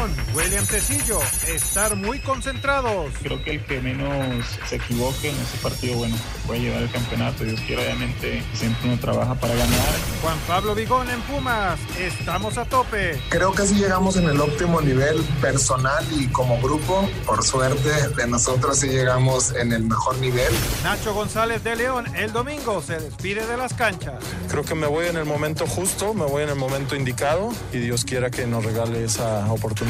León, William Tecillo, estar muy concentrados. Creo que el que menos se equivoque en ese partido, bueno, puede llevar el campeonato. Dios quiera, obviamente, siempre uno trabaja para ganar. Juan Pablo Vigón en Pumas, estamos a tope. Creo que sí llegamos en el óptimo nivel personal y como grupo. Por suerte de nosotros sí llegamos en el mejor nivel. Nacho González de León, el domingo se despide de las canchas. Creo que me voy en el momento justo, me voy en el momento indicado y Dios quiera que nos regale esa oportunidad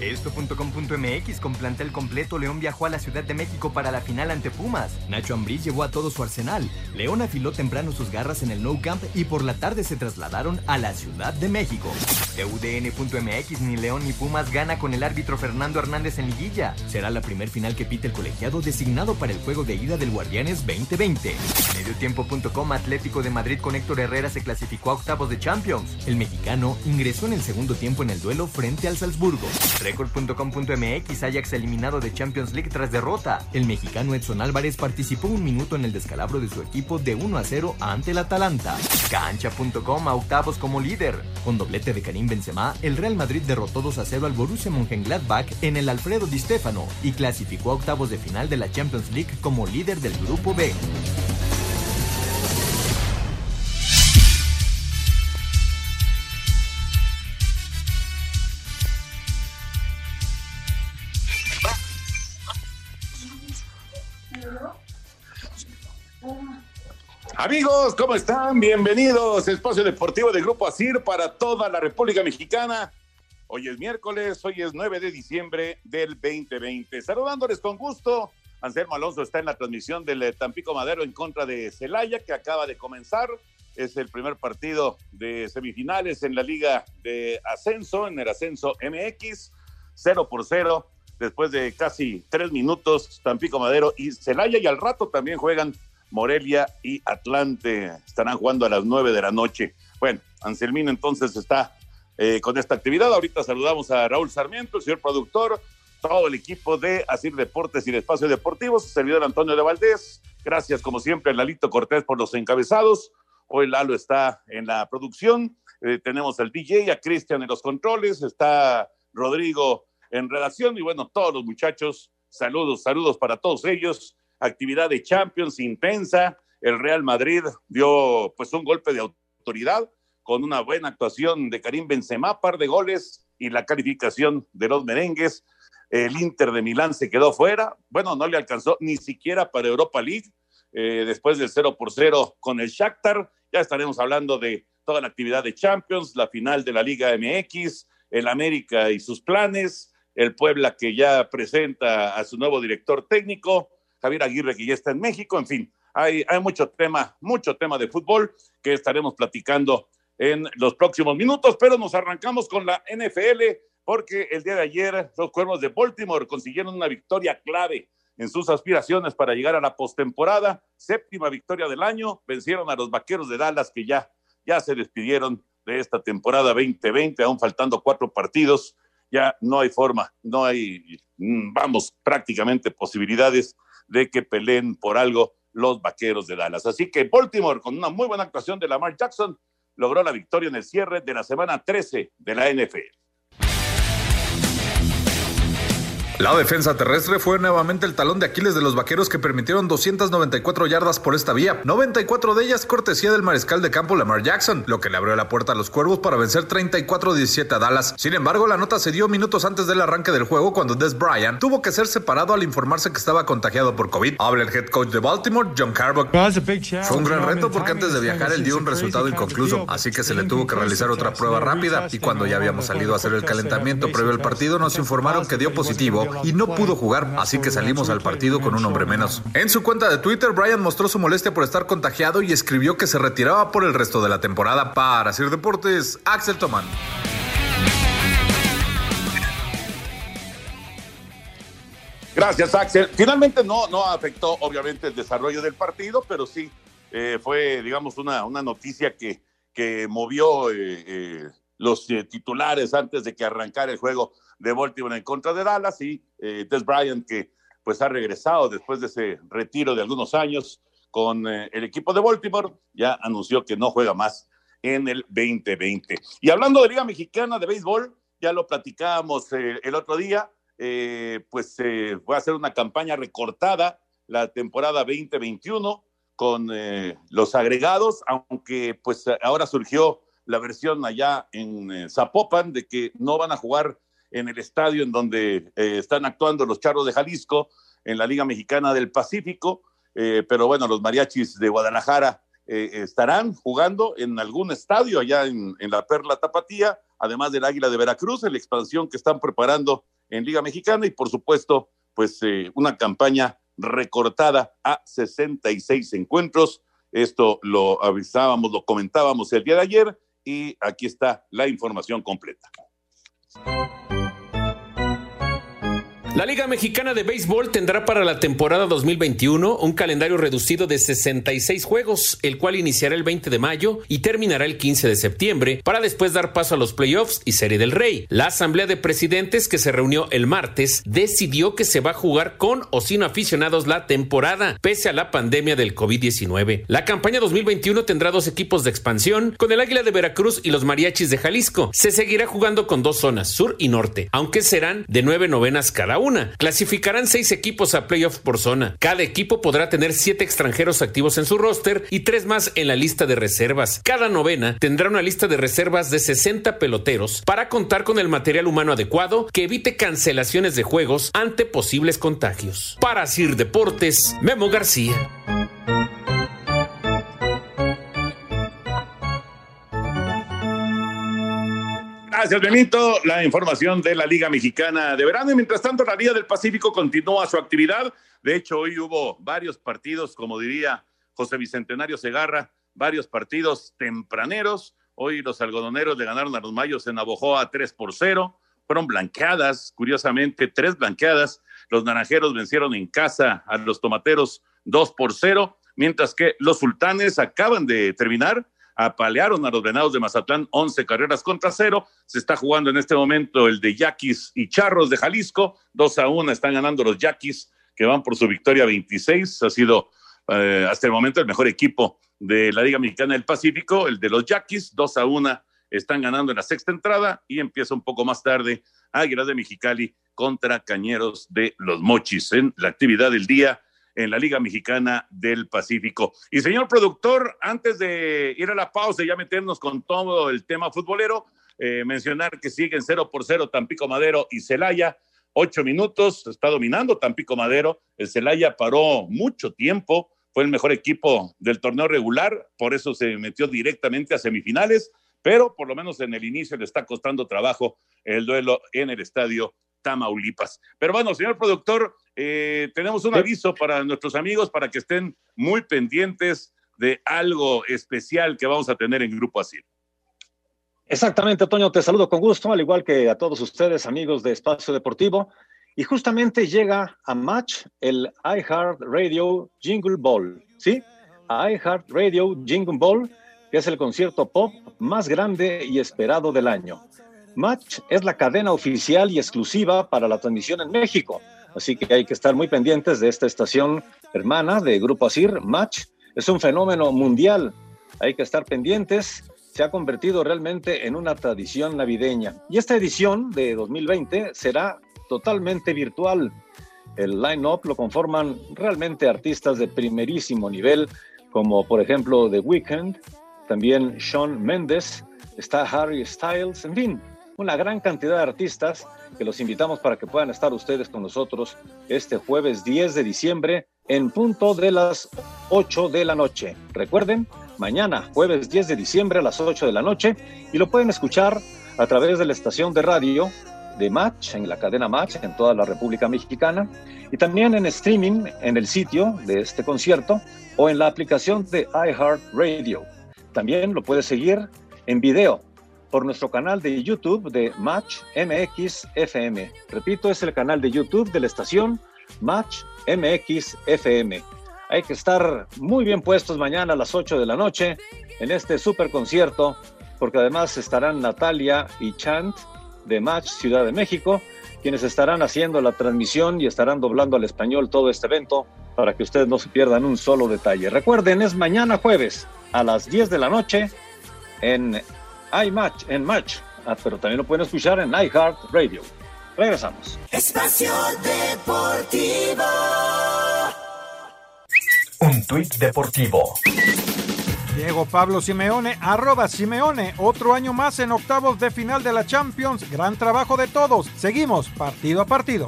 Esto.com.mx con plantel completo, León viajó a la Ciudad de México para la final ante Pumas. Nacho Ambriz llevó a todo su arsenal. León afiló temprano sus garras en el No Camp y por la tarde se trasladaron a la Ciudad de México. UDN.mx ni León ni Pumas gana con el árbitro Fernando Hernández en liguilla. Será la primer final que pite el colegiado designado para el juego de ida del Guardianes 2020. Mediotiempo.com Atlético de Madrid con Héctor Herrera se clasificó a octavos de Champions. El mexicano ingresó en el segundo tiempo en el duelo frente al Salzburgo. Record.com.mx Ajax eliminado de Champions League tras derrota. El mexicano Edson Álvarez participó un minuto en el descalabro de su equipo de 1 a 0 ante el Atalanta. Cancha.com a octavos como líder. Con doblete de Karim Benzema, el Real Madrid derrotó 2 a 0 al Borussia Mönchengladbach en el Alfredo Di Stefano y clasificó a octavos de final de la Champions League como líder del grupo B. Amigos, ¿cómo están? Bienvenidos Espacio Deportivo de Grupo ASIR para toda la República Mexicana. Hoy es miércoles, hoy es 9 de diciembre del 2020. Saludándoles con gusto. Anselmo Alonso está en la transmisión del eh, Tampico Madero en contra de Celaya, que acaba de comenzar. Es el primer partido de semifinales en la Liga de Ascenso, en el Ascenso MX. 0 por 0, después de casi tres minutos, Tampico Madero y Celaya, y al rato también juegan Morelia y Atlante estarán jugando a las 9 de la noche. Bueno, Anselmino entonces está eh, con esta actividad. Ahorita saludamos a Raúl Sarmiento, el señor productor, todo el equipo de Asir Deportes y de Espacio Deportivo, su servidor Antonio de Valdés. Gracias, como siempre, a Lalito Cortés por los encabezados. Hoy Lalo está en la producción. Eh, tenemos al DJ, a Cristian en los controles, está Rodrigo en relación y bueno, todos los muchachos, saludos, saludos para todos ellos actividad de Champions intensa. El Real Madrid dio pues un golpe de autoridad con una buena actuación de Karim Benzema, par de goles y la calificación de los merengues. El Inter de Milán se quedó fuera. Bueno, no le alcanzó ni siquiera para Europa League. Eh, después del 0 por 0 con el Shakhtar. Ya estaremos hablando de toda la actividad de Champions, la final de la Liga MX, el América y sus planes, el Puebla que ya presenta a su nuevo director técnico, Javier Aguirre, que ya está en México, en fin, hay, hay mucho tema, mucho tema de fútbol que estaremos platicando en los próximos minutos, pero nos arrancamos con la NFL porque el día de ayer los Cuervos de Baltimore consiguieron una victoria clave en sus aspiraciones para llegar a la postemporada, séptima victoria del año, vencieron a los Vaqueros de Dallas que ya, ya se despidieron de esta temporada 2020, aún faltando cuatro partidos, ya no hay forma, no hay, mm, vamos, prácticamente posibilidades de que peleen por algo los vaqueros de Dallas. Así que Baltimore, con una muy buena actuación de Lamar Jackson, logró la victoria en el cierre de la semana 13 de la NFL. La defensa terrestre fue nuevamente el talón de Aquiles de los vaqueros que permitieron 294 yardas por esta vía, 94 de ellas cortesía del mariscal de campo Lamar Jackson, lo que le abrió la puerta a los cuervos para vencer 34-17 a Dallas. Sin embargo, la nota se dio minutos antes del arranque del juego cuando Des Bryant tuvo que ser separado al informarse que estaba contagiado por COVID. Habla el head coach de Baltimore, John Carbock. Fue un gran reto porque antes de viajar él dio un resultado inconcluso, así que se le tuvo que realizar otra prueba rápida y cuando ya habíamos salido a hacer el calentamiento previo al partido nos informaron que dio positivo y no pudo jugar, así que salimos al partido con un hombre menos. En su cuenta de Twitter, Brian mostró su molestia por estar contagiado y escribió que se retiraba por el resto de la temporada. Para Sir Deportes, Axel Tomán. Gracias, Axel. Finalmente no, no afectó, obviamente, el desarrollo del partido, pero sí eh, fue, digamos, una, una noticia que, que movió eh, eh, los titulares antes de que arrancara el juego de Baltimore en contra de Dallas y eh, Des Bryant que pues ha regresado después de ese retiro de algunos años con eh, el equipo de Baltimore, ya anunció que no juega más en el 2020. Y hablando de Liga Mexicana de Béisbol, ya lo platicábamos eh, el otro día, eh, pues va a ser una campaña recortada la temporada 2021 con los agregados, aunque pues ahora surgió la versión allá en Zapopan de que no van a jugar en el estadio en donde eh, están actuando los Charros de Jalisco en la Liga Mexicana del Pacífico. Eh, pero bueno, los mariachis de Guadalajara eh, estarán jugando en algún estadio allá en, en, la Perla Tapatía, además del Águila de Veracruz, en la expansión que están preparando en Liga Mexicana y por supuesto, pues una campaña recortada a 66 encuentros. Esto lo avisábamos, lo comentábamos el día de ayer y aquí está la información completa. La Liga Mexicana de Béisbol tendrá para la temporada 2021 un calendario reducido de 66 juegos, el cual iniciará el 20 de mayo y terminará el 15 de septiembre, para después dar paso a los playoffs y Serie del Rey. La Asamblea de Presidentes que se reunió el martes decidió que se va a jugar con o sin aficionados la temporada, pese a la pandemia del COVID-19. La campaña 2021 tendrá dos equipos de expansión, con el Águila de Veracruz y los Mariachis de Jalisco. Se seguirá jugando con dos zonas, sur y norte, aunque serán de nueve novenas cada Clasificarán seis equipos a playoff por zona. Cada equipo podrá tener siete extranjeros activos en su roster y tres más en la lista de reservas. Cada novena tendrá una lista de reservas de 60 peloteros para contar con el material humano adecuado que evite cancelaciones de juegos ante posibles contagios. Para Sir Deportes, Memo García. Gracias, Benito. La información de la Liga Mexicana de Verano. Y mientras tanto, la Liga del Pacífico continúa su actividad. De hecho, hoy hubo varios partidos, como diría José Bicentenario Segarra, varios partidos tempraneros. Hoy los algodoneros le ganaron a los Mayos en Abojoa 3 por 0. Fueron blanqueadas, curiosamente, tres blanqueadas. Los naranjeros vencieron en casa a los tomateros 2 por 0, mientras que los sultanes acaban de terminar apalearon a los Venados de Mazatlán 11 carreras contra cero. Se está jugando en este momento el de Yaquis y Charros de Jalisco. 2 a 1 están ganando los Yaquis, que van por su victoria 26. Ha sido eh, hasta el momento el mejor equipo de la Liga Mexicana del Pacífico, el de los Yaquis. 2 a 1 están ganando en la sexta entrada y empieza un poco más tarde Águilas de Mexicali contra Cañeros de los Mochis en la actividad del día en la Liga Mexicana del Pacífico. Y señor productor, antes de ir a la pausa y ya meternos con todo el tema futbolero, eh, mencionar que siguen 0 por 0 Tampico Madero y Celaya. Ocho minutos, está dominando Tampico Madero. El Celaya paró mucho tiempo, fue el mejor equipo del torneo regular, por eso se metió directamente a semifinales, pero por lo menos en el inicio le está costando trabajo el duelo en el estadio Tamaulipas. Pero bueno, señor productor, eh, tenemos un aviso para nuestros amigos para que estén muy pendientes de algo especial que vamos a tener en Grupo Asir. Exactamente, Toño, te saludo con gusto, al igual que a todos ustedes, amigos de Espacio Deportivo. Y justamente llega a Match el iHeart Radio Jingle Ball, ¿sí? iHeart Radio Jingle Ball, que es el concierto pop más grande y esperado del año. Match es la cadena oficial y exclusiva para la transmisión en México, así que hay que estar muy pendientes de esta estación hermana de Grupo Asir. Match es un fenómeno mundial, hay que estar pendientes. Se ha convertido realmente en una tradición navideña. Y esta edición de 2020 será totalmente virtual. El line-up lo conforman realmente artistas de primerísimo nivel, como por ejemplo The Weeknd, también Sean Mendes, está Harry Styles, en fin, una gran cantidad de artistas que los invitamos para que puedan estar ustedes con nosotros este jueves 10 de diciembre en punto de las 8 de la noche. Recuerden, mañana, jueves 10 de diciembre a las 8 de la noche, y lo pueden escuchar a través de la estación de radio de Match, en la cadena Match, en toda la República Mexicana, y también en streaming en el sitio de este concierto o en la aplicación de iHeartRadio. También lo puede seguir en video por nuestro canal de YouTube de Match MX FM. Repito, es el canal de YouTube de la estación Match MX FM. Hay que estar muy bien puestos mañana a las 8 de la noche en este super concierto, porque además estarán Natalia y Chant de Match Ciudad de México, quienes estarán haciendo la transmisión y estarán doblando al español todo este evento para que ustedes no se pierdan un solo detalle. Recuerden, es mañana jueves a las 10 de la noche en iMatch, en Match, ah, pero también lo pueden escuchar en iHeart Radio. Regresamos. Espacio Deportivo. Un tuit deportivo. Diego Pablo Simeone, arroba Simeone, otro año más en octavos de final de la Champions. Gran trabajo de todos. Seguimos partido a partido.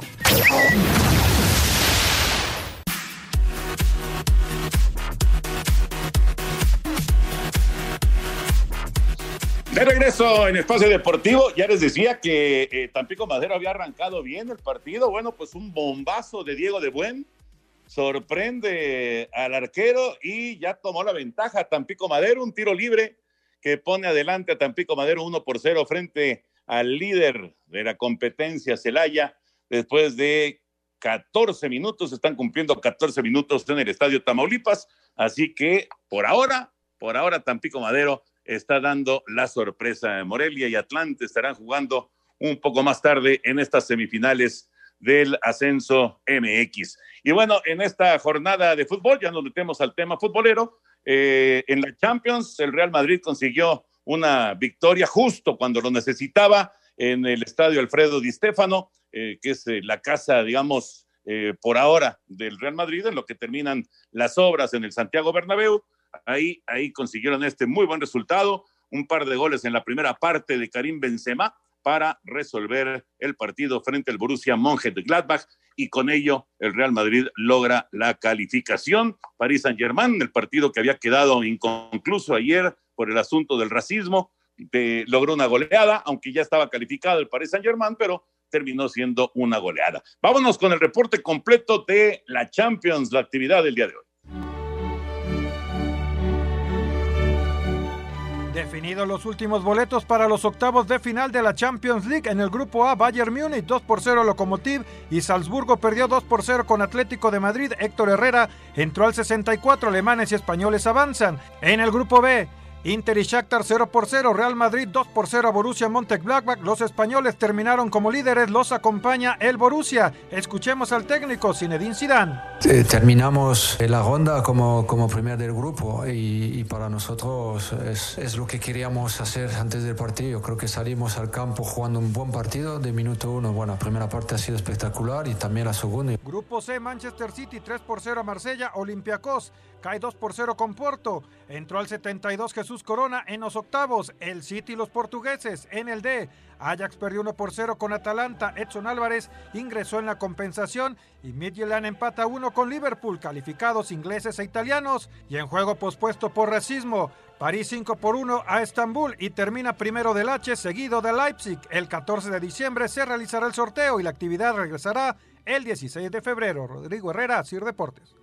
De regreso en Espacio Deportivo, ya les decía que eh, Tampico Madero había arrancado bien el partido. Bueno, pues un bombazo de Diego de Buen. Sorprende al arquero y ya tomó la ventaja Tampico Madero, un tiro libre que pone adelante a Tampico Madero 1 por 0 frente al líder de la competencia, Celaya, después de 14 minutos, están cumpliendo 14 minutos en el Estadio Tamaulipas, así que por ahora, por ahora Tampico Madero está dando la sorpresa. Morelia y Atlante estarán jugando un poco más tarde en estas semifinales del ascenso MX. Y bueno, en esta jornada de fútbol, ya nos metemos al tema futbolero. Eh, en la Champions, el Real Madrid consiguió una victoria justo cuando lo necesitaba en el estadio Alfredo Di Stéfano, eh, que es eh, la casa, digamos, por ahora del Real Madrid, en lo que terminan las obras en el Santiago Bernabéu. Ahí, ahí consiguieron este muy buen resultado, un par de goles en la primera parte de Karim Benzema para resolver el partido frente al Borussia Mönchengladbach y con ello el Real Madrid logra la calificación. París Saint-Germain, el partido que había quedado inconcluso ayer por el asunto del racismo, logró una goleada, aunque ya estaba calificado el Paris Saint-Germain, pero terminó siendo una goleada. Vámonos con el reporte completo de la Champions, la actividad del día de hoy. Definidos los últimos boletos para los octavos de final de la Champions League en el grupo A, Bayern Múnich 2 por 0 Lokomotiv y Salzburgo perdió 2 por 0 con Atlético de Madrid. Héctor Herrera entró al 64, alemanes y españoles avanzan. En el grupo B, Inter y Shakhtar 0 por 0, Real Madrid 2 por 0 a Borussia Mönchengladbach. Los españoles terminaron como líderes, los acompaña el Borussia. Escuchemos al técnico Zinedine Zidane. Eh, terminamos la ronda como, como primer del grupo y, y para nosotros es, es, lo que queríamos hacer antes del partido. Creo que salimos al campo jugando un buen partido de minuto uno. Bueno, la primera parte ha sido espectacular y también la segunda. Grupo C, Manchester City 3 por 0 a Marsella, Olympiacos cae 2 por 0 con Porto. Entró al 72 Jesús Corona en los octavos. El City y los portugueses en el D. Ajax perdió 1 por 0 con Atalanta. Edson Álvarez ingresó en la compensación y Midtjylland empata 1 con Liverpool, calificados ingleses e italianos. Y en juego pospuesto por racismo, París 5 por 1 a Estambul y termina primero del H seguido de Leipzig. El 14 de diciembre se realizará el sorteo y la actividad regresará el 16 de febrero. Rodrigo Herrera, Sir Deportes.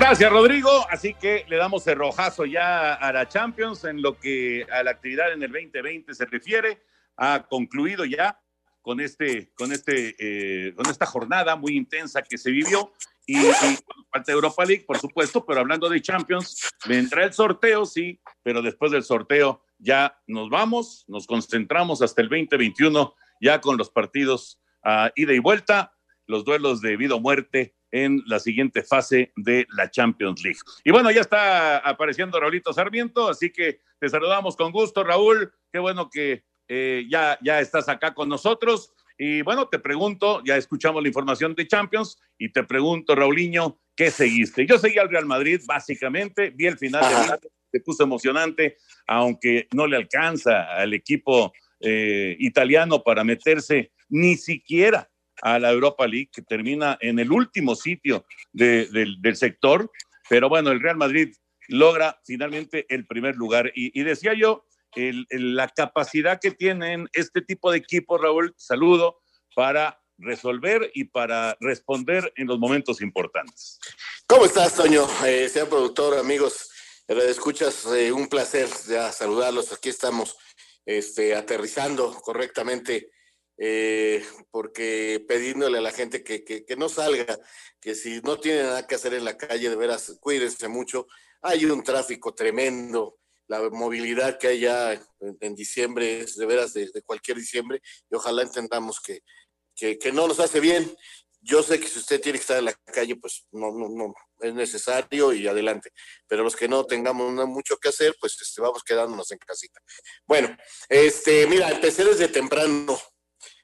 Gracias, Rodrigo. Así que le damos el rojazo ya a la Champions en lo que a la actividad en el 2020 se refiere. Ha concluido ya con este, con este, eh, con esta jornada muy intensa que se vivió y, y de Europa League, por supuesto, pero hablando de Champions, vendrá el sorteo, sí, pero después del sorteo ya nos vamos, nos concentramos hasta el 2021 ya con los partidos a ida y vuelta, los duelos de vida o muerte en la siguiente fase de la Champions League. Y bueno, ya está apareciendo Raulito Sarmiento, así que te saludamos con gusto, Raúl. Qué bueno que eh, ya, ya estás acá con nosotros. Y bueno, te pregunto, ya escuchamos la información de Champions y te pregunto, Raulinho, ¿qué seguiste? Yo seguí al Real Madrid, básicamente, vi el final de se puso emocionante, aunque no le alcanza al equipo eh, italiano para meterse ni siquiera a la Europa League, que termina en el último sitio del sector. Pero bueno, el Real Madrid logra finalmente el primer lugar. Y, decía yo, la capacidad que tienen este tipo de equipos, Raúl, saludo, para resolver y para responder en los momentos importantes. ¿Cómo estás, Toño? Eh, sea productor, amigos, escuchas, eh, un placer ya saludarlos. Aquí estamos este, aterrizando correctamente, eh, porque pidiéndole a la gente que, que, no salga, que si no tiene nada que hacer en la calle, de veras, cuídense mucho. Hay un tráfico tremendo, la movilidad que hay ya en, diciembre es de veras de, cualquier diciembre, y ojalá entendamos que, que, que no nos hace bien yo sé que si usted tiene que estar en la calle, pues no, no, no, es necesario y adelante. Pero los que no tengamos mucho que hacer, pues este, vamos quedándonos en casita. Bueno, este, mira, empecé desde temprano.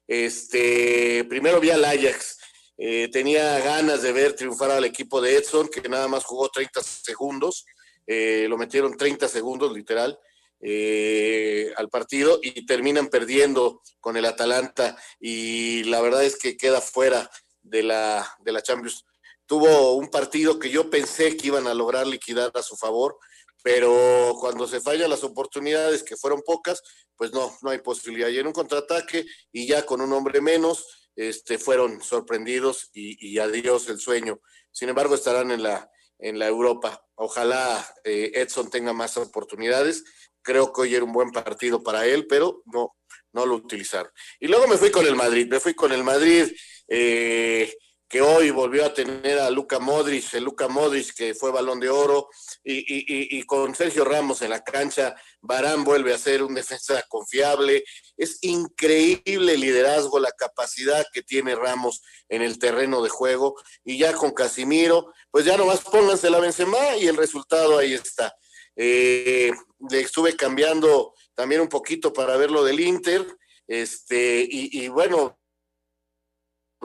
Este, primero vi al Ajax. Eh, tenía ganas de ver triunfar al equipo de Edson, que nada más jugó 30 segundos. Eh, lo metieron 30 segundos, literal. Eh, al partido y terminan perdiendo con el Atalanta y la verdad es que queda fuera de la, de la Champions. Tuvo un partido que yo pensé que iban a lograr liquidar a su favor, pero cuando se fallan las oportunidades, que fueron pocas, pues no, no hay posibilidad. Y en un contraataque y ya con un hombre menos, este, fueron sorprendidos y, adiós el sueño. Sin embargo, estarán en la, en la Europa. Ojalá eh, Edson tenga más oportunidades. Creo que hoy era un buen partido para él, pero no, no lo utilizaron. Y luego me fui con el Madrid, me fui con el Madrid eh, que hoy volvió a tener a Luca Modric, el Luca Modric que fue balón de oro, y, con Sergio Ramos en la cancha, Barán vuelve a ser un defensa confiable. Es increíble el liderazgo, la capacidad que tiene Ramos en el terreno de juego, y ya con Casimiro, pues ya nomás pónganse la Benzema y el resultado ahí está. Eh, le estuve cambiando también un poquito para ver lo del Inter, este, y bueno,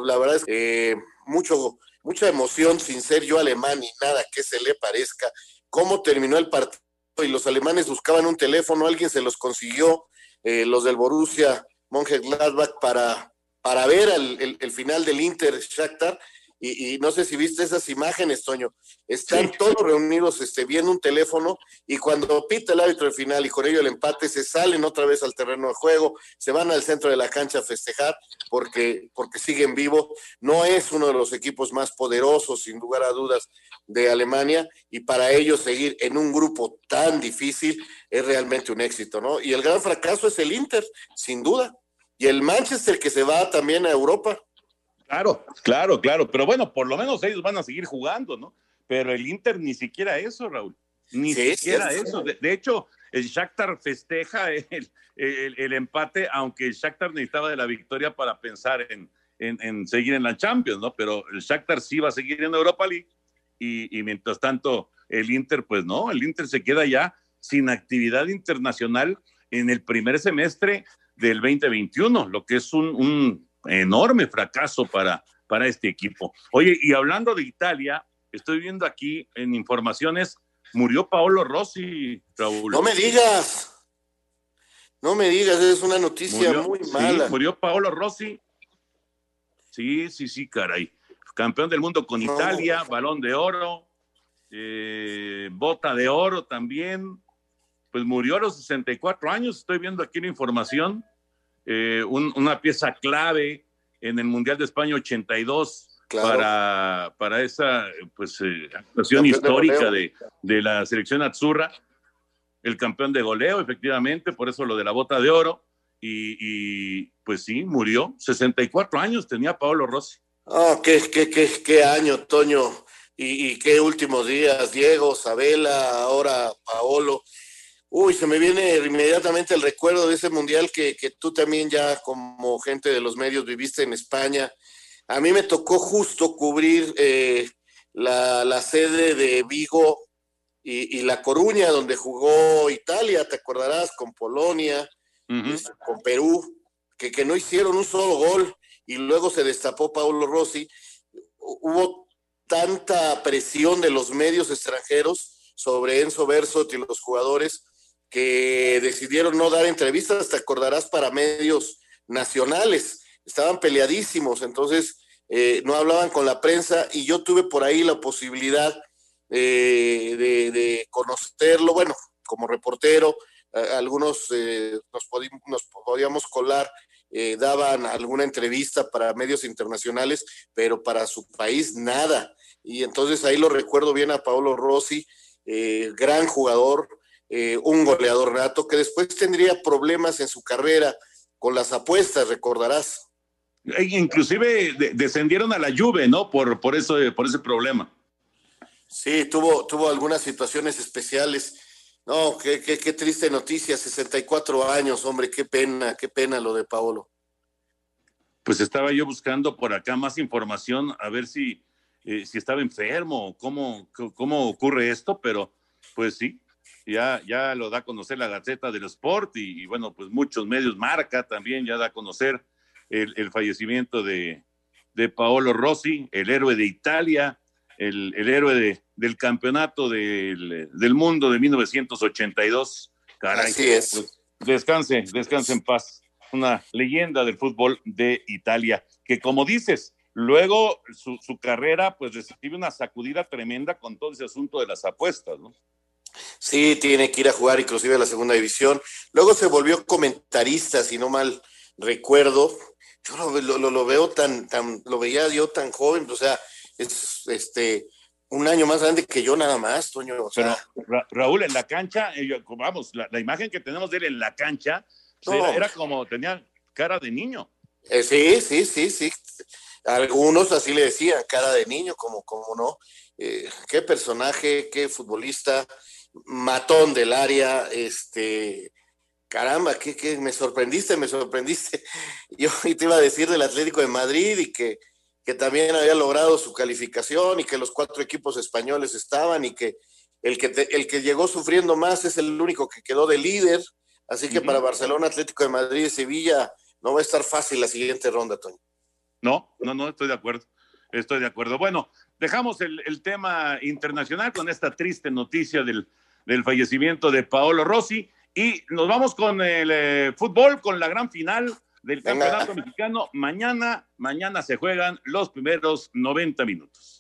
la verdad es que eh, mucho, mucha emoción sin ser yo alemán y nada que se le parezca. Cómo terminó el partido y los alemanes buscaban un teléfono, alguien se los consiguió, eh, los del Borussia Mönchengladbach para, para ver el, el, final del Inter Shakhtar y, no sé si viste esas imágenes, Toño, están todos reunidos este, viendo un teléfono y cuando pita el árbitro de final y con ello el empate, se salen otra vez al terreno de juego, se van al centro de la cancha a festejar porque, porque siguen vivos. No es uno de los equipos más poderosos, sin lugar a dudas, de Alemania y para ellos seguir en un grupo tan difícil es realmente un éxito, ¿no? Y el gran fracaso es el Inter, sin duda. Y el Manchester que se va también a Europa. Claro, claro, claro. Pero bueno, por lo menos ellos van a seguir jugando, ¿no? Pero el Inter ni siquiera eso, Raúl. Ni siquiera eso. De, hecho, el Shakhtar festeja el, el, empate, aunque el Shakhtar necesitaba de la victoria para pensar en, en, seguir en la Champions, ¿no? Pero el Shakhtar sí va a seguir en Europa League y, y, mientras tanto el Inter, pues no, el Inter se queda ya sin actividad internacional en el primer semestre del 2021, lo que es un, un enorme fracaso para, para este equipo. Oye, y hablando de Italia, estoy viendo aquí en informaciones, murió Paolo Rossi, Raúl. No me digas. No me digas, es una noticia muy mala. murió Paolo Rossi. Sí, sí, sí, caray. Campeón del mundo con Italia, balón de oro, eh, bota de oro también. Pues murió a los 64 años, estoy viendo aquí la información. Eh, una pieza clave en el Mundial de España 82 para, para esa pues, eh, actuación histórica de, de, la selección Azzurra, el campeón de goleo, efectivamente, por eso lo de la bota de oro. Y, pues sí, murió. 64 años tenía Paolo Rossi. Oh, qué, qué, qué, qué año, Toño. Y, y, qué últimos días, Diego, Sabela, ahora Paolo. Uy, se me viene inmediatamente el recuerdo de ese mundial que, tú también ya como gente de los medios viviste en España. A mí me tocó justo cubrir eh, la, sede de Vigo y, La Coruña, donde jugó Italia, te acordarás, con Polonia. este, con Perú, que, que no hicieron un solo gol y luego se destapó Paulo Rossi. Hubo tanta presión de los medios extranjeros sobre Enzo Bersot y los jugadores que decidieron no dar entrevistas, te acordarás, para medios nacionales. Estaban peleadísimos, entonces eh, no hablaban con la prensa y yo tuve por ahí la posibilidad eh, de, conocerlo, bueno, como reportero, algunos eh, nos, nos, podíamos colar, daban alguna entrevista para medios internacionales, pero para su país nada. Y entonces ahí lo recuerdo bien a Paolo Rossi, gran jugador, un goleador nato, que después tendría problemas en su carrera con las apuestas, recordarás. E inclusive descendieron a la Juve, ¿no? Por, por, eso, por ese problema. Sí, tuvo, tuvo algunas situaciones especiales. No, qué, qué, qué triste noticia, 64 años, hombre, qué pena, qué pena lo de Paolo. Pues estaba yo buscando por acá más información, a ver si, eh, si estaba enfermo, cómo, cómo ocurre esto, pero pues sí, ya, ya lo da a conocer la Gaceta del Sport y, y bueno, pues muchos medios, marca también ya da a conocer el, fallecimiento de, Paolo Rossi, el héroe de Italia, el, héroe del campeonato del, mundo de 1982. Caray, Así es. Pues, descanse, descanse en paz. Una leyenda del fútbol de Italia, que como dices, luego su, su carrera pues recibe una sacudida tremenda con todo ese asunto de las apuestas, ¿no? Sí, tiene que ir a jugar inclusive a la segunda división. Luego se volvió comentarista, si no mal recuerdo, yo lo, lo, veo tan, tan, lo veía yo tan joven, o sea, es este un año más grande que yo nada más, Toño. O sea, Raúl, en la cancha, eh, vamos, la, imagen que tenemos de él en la cancha, pues, era, como, tenía cara de niño. Eh, sí, sí, sí, sí. Algunos así le decían, cara de niño, como, como no. Eh, qué personaje, qué futbolista, matón del área, este, caramba, que, me sorprendiste, me sorprendiste. Yo te iba a decir del Atlético de Madrid y que, que también había logrado su calificación y que los cuatro equipos españoles estaban y que el que, el que llegó sufriendo más es el único que quedó de líder. Así que para Barcelona, Atlético de Madrid y Sevilla no va a estar fácil la siguiente ronda, Toño. No, no, no, estoy de acuerdo. Estoy de acuerdo. Bueno, dejamos el, tema internacional con esta triste noticia del, del fallecimiento de Paolo Rossi. Y nos vamos con el eh, fútbol, con la gran final del Campeonato Mexicano. Mañana, mañana se juegan los primeros 90 minutos.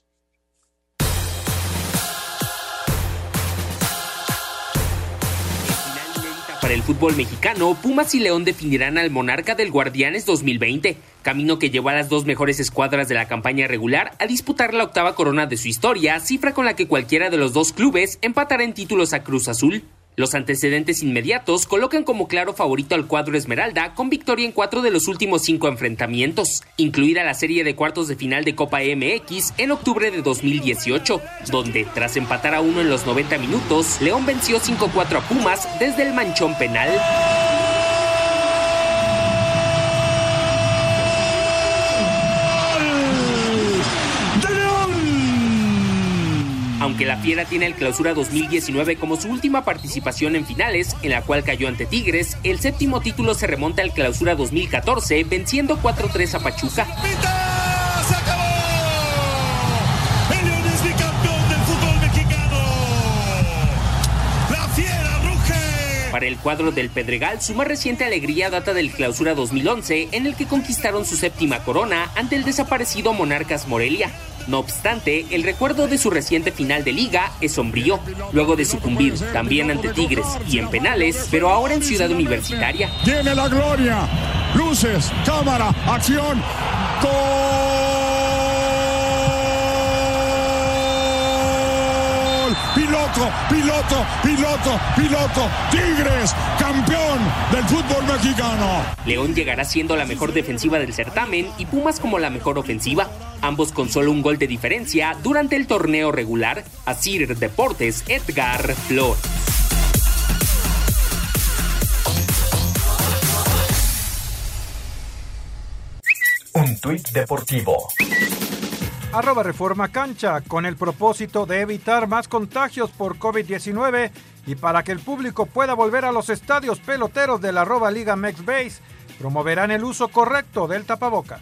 Para el fútbol mexicano, Pumas y León definirán al monarca del Guardianes 2020, camino que llevó a las dos mejores escuadras de la campaña regular a disputar la octava corona de su historia, cifra con la que cualquiera de los dos clubes empatará en títulos a Cruz Azul. Los antecedentes inmediatos colocan como claro favorito al cuadro Esmeralda con victoria en cuatro de los últimos cinco enfrentamientos, incluida la serie de cuartos de final de Copa MX en octubre de 2018, donde tras empatar a uno en los 90 minutos, León venció 5-4 a Pumas desde el manchón penal. Aunque la Fiera tiene el clausura 2019 como su última participación en finales, en la cual cayó ante Tigres, el séptimo título se remonta al clausura 2014, venciendo 4-3 a Pachuca. Para el cuadro del Pedregal, su más reciente alegría data del clausura 2011, en el que conquistaron su séptima corona ante el desaparecido Monarcas Morelia. No obstante, el recuerdo de su reciente final de liga es sombrío, luego de sucumbir también ante Tigres y en penales, pero ahora en Ciudad Universitaria. Tiene la gloria, luces, cámara, acción, piloto, piloto, piloto, piloto, Tigres, campeón del fútbol mexicano. León llegará siendo la mejor defensiva del certamen y Pumas como la mejor ofensiva, ambos con solo un gol de diferencia durante el torneo regular. Asir Deportes, Edgar Flores. Un tuit deportivo arroba Reforma Cancha, con el propósito de evitar más contagios por COVID-19 y para que el público pueda volver a los estadios peloteros de la arroba Liga Mex Base, promoverán el uso correcto del tapabocas.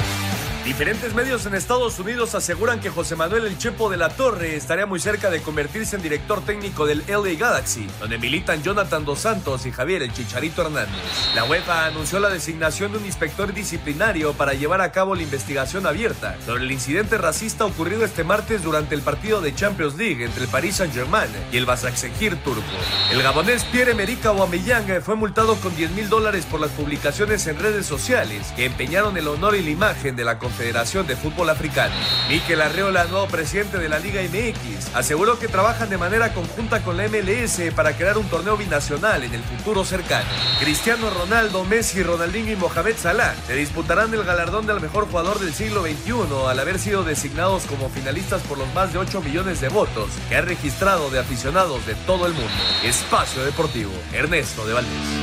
Diferentes medios en Estados Unidos aseguran que José Manuel El Chepo de la Torre estaría muy cerca de convertirse en director técnico del LA Galaxy, donde militan Jonathan Dos Santos y Javier El Chicharito Hernández. La UEFA anunció la designación de un inspector disciplinario para llevar a cabo la investigación abierta sobre el incidente racista ocurrido este martes durante el partido de Champions League entre el Paris Saint-Germain y el Basaksehir turco. El gabonés Pierre-Emerick Aubameyang fue multado con 10 mil dólares por las publicaciones en redes sociales que empeñaron el honor y la imagen de la Federación de Fútbol Africano. Mikel Arreola, nuevo presidente de la Liga MX, aseguró que trabajan de manera conjunta con la MLS para crear un torneo binacional en el futuro cercano. Cristiano Ronaldo, Messi, Ronaldinho y Mohamed Salah se disputarán el galardón del mejor jugador del siglo XXI al haber sido designados como finalistas por los más de 8 millones de votos que ha registrado de aficionados de todo el mundo. Espacio Deportivo, Ernesto de Valdés.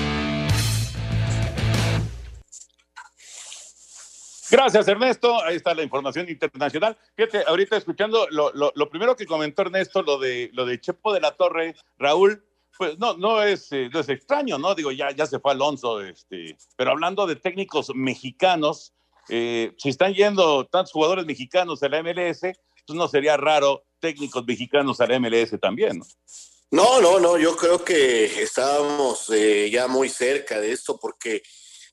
Gracias, Ernesto. Ahí está la información internacional. Fíjate, ahorita escuchando lo, primero que comentó Ernesto, lo de, lo de Chepo de la Torre, Raúl, pues no, no es, eh, es extraño, ¿no? Digo, ya, ya se fue Alonso, este, pero hablando de técnicos mexicanos, eh, si están yendo tantos jugadores mexicanos a la MLS, pues no sería raro técnicos mexicanos a la MLS también, ¿no? No, no, no, yo creo que estábamos eh, ya muy cerca de esto porque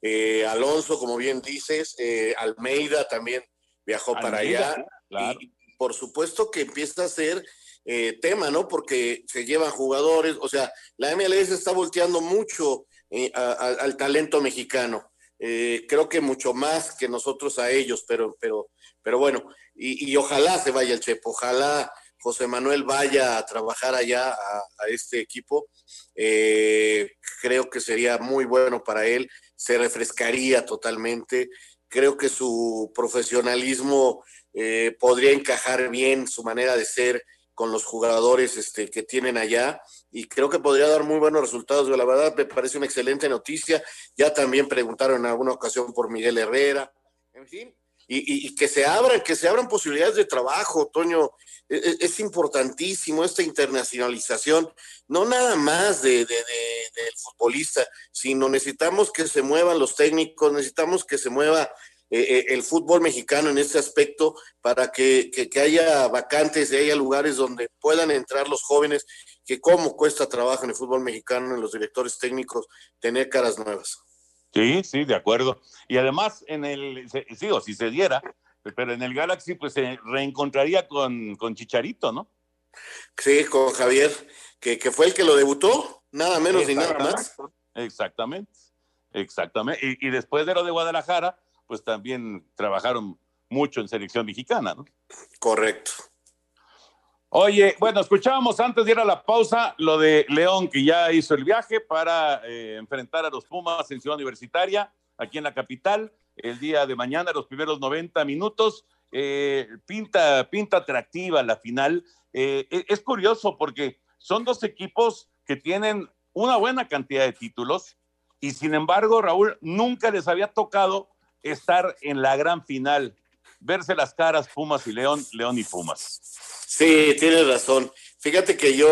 eh, Alonso, como bien dices, eh, Almeida también viajó para allá. Y por supuesto que empieza a ser eh, tema, ¿no? Porque se llevan jugadores, o sea, la MLS está volteando mucho al talento mexicano. creo que mucho más que nosotros a ellos, pero, pero, pero bueno, y, ojalá se vaya el Chepo, ojalá José Manuel vaya a trabajar allá a, a este equipo. creo que sería muy bueno para él se refrescaría totalmente. Creo que su profesionalismo eh, podría encajar bien, su manera de ser con los jugadores este, que tienen allá y creo que podría dar muy buenos resultados. La verdad me parece una excelente noticia. Ya también preguntaron en alguna ocasión por Miguel Herrera. En fin, y, que se abran, que se abran posibilidades de trabajo, Toño. E, e, es, importantísimo esta internacionalización, no nada más de, del futbolista, sino necesitamos que se muevan los técnicos, necesitamos que se mueva eh, eh, el fútbol mexicano en este aspecto para que, que, haya vacantes y haya lugares donde puedan entrar los jóvenes, que cómo cuesta trabajo en el fútbol mexicano, en los directores técnicos, tener caras nuevas. Sí, sí, de acuerdo. Y además, en el, sí, o si se diera, pero en el Galaxy, pues se reencontraría con, con Chicharito, ¿no? Sí, con Javier, que, fue el que lo debutó, nada menos ni nada más. Exactamente, exactamente. Y, y, después de lo de Guadalajara, pues también trabajaron mucho en selección mexicana, ¿no? Correcto. Oye, bueno, escuchábamos antes de ir a la pausa lo de León, que ya hizo el viaje para eh, enfrentar a los Pumas en Ciudad Universitaria, aquí en la capital, el día de mañana, los primeros 90 minutos. Eh, pinta, pinta atractiva la final. Eh, e, es curioso porque son dos equipos que tienen una buena cantidad de títulos y sin embargo, Raúl, nunca les había tocado estar en la gran final, verse las caras Pumas y León, León y Pumas. Sí, tienes razón. Fíjate que yo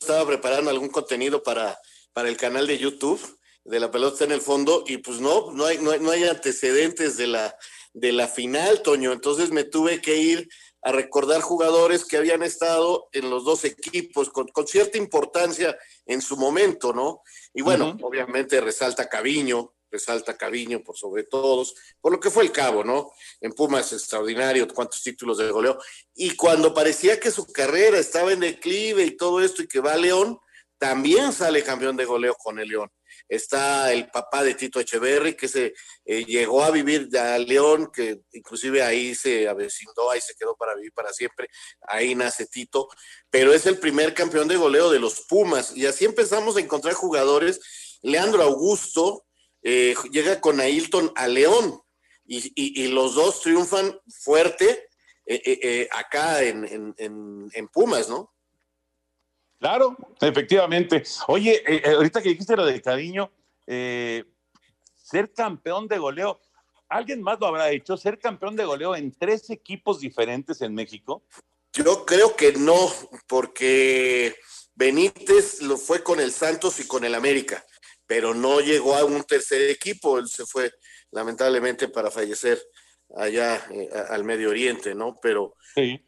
estaba preparando algún contenido para, para el canal de YouTube de la pelota en el fondo y pues no, no hay, no hay, antecedentes de la, de la final, Toño. Entonces me tuve que ir a recordar jugadores que habían estado en los dos equipos con, cierta importancia en su momento, ¿no? Y bueno, obviamente resalta Caviño, resalta Caviño por sobre todos, por lo que fue el cabo, ¿no? En Pumas extraordinario, cuántos títulos de goleo. Y cuando parecía que su carrera estaba en declive y todo esto y que va a León, también sale campeón de goleo con el León. Está el papá de Tito Echeverry, que se eh, llegó a vivir a León, que inclusive ahí se avecindó, ahí se quedó para vivir para siempre. Ahí nace Tito, pero es el primer campeón de goleo de los Pumas. Y así empezamos a encontrar jugadores. Leandro Augusto, eh, llega con Ailton a León y, los dos triunfan fuerte eh, eh, acá en, Pumas, ¿no? Claro, efectivamente. Oye, ahorita que dijiste lo de cariño, ser campeón de goleo, ¿alguien más lo habrá hecho? ¿Ser campeón de goleo en tres equipos diferentes en México? Yo creo que no, porque Benítez lo fue con el Santos y con el América, pero no llegó a un tercer equipo, él se fue lamentablemente para fallecer allá al Medio Oriente, ¿no? Pero,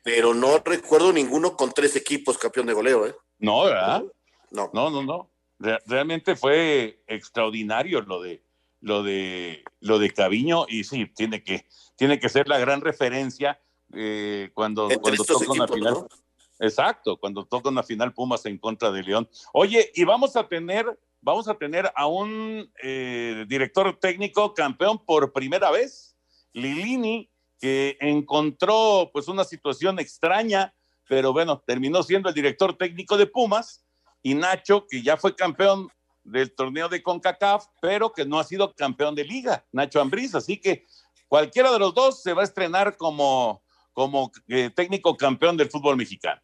pero no recuerdo ninguno con tres equipos campeón de goleo, ¿eh? No, ¿verdad? No. No, no, no. realmente fue extraordinario lo de lo de lo de Caviño y sí, tiene que tiene que ser la gran referencia eh, cuando, cuando toca una final. Exacto, cuando toca una final Pumas en contra de León. Oye, y vamos a tener vamos a tener a un eh, director técnico campeón por primera vez, Lilini, que encontró pues una situación extraña pero bueno, terminó siendo el director técnico de Pumas y Nacho, que ya fue campeón del torneo de CONCACAF, pero que no ha sido campeón de liga, Nacho Ambriz, así que cualquiera de los dos se va a estrenar como, como eh, técnico campeón del fútbol mexicano.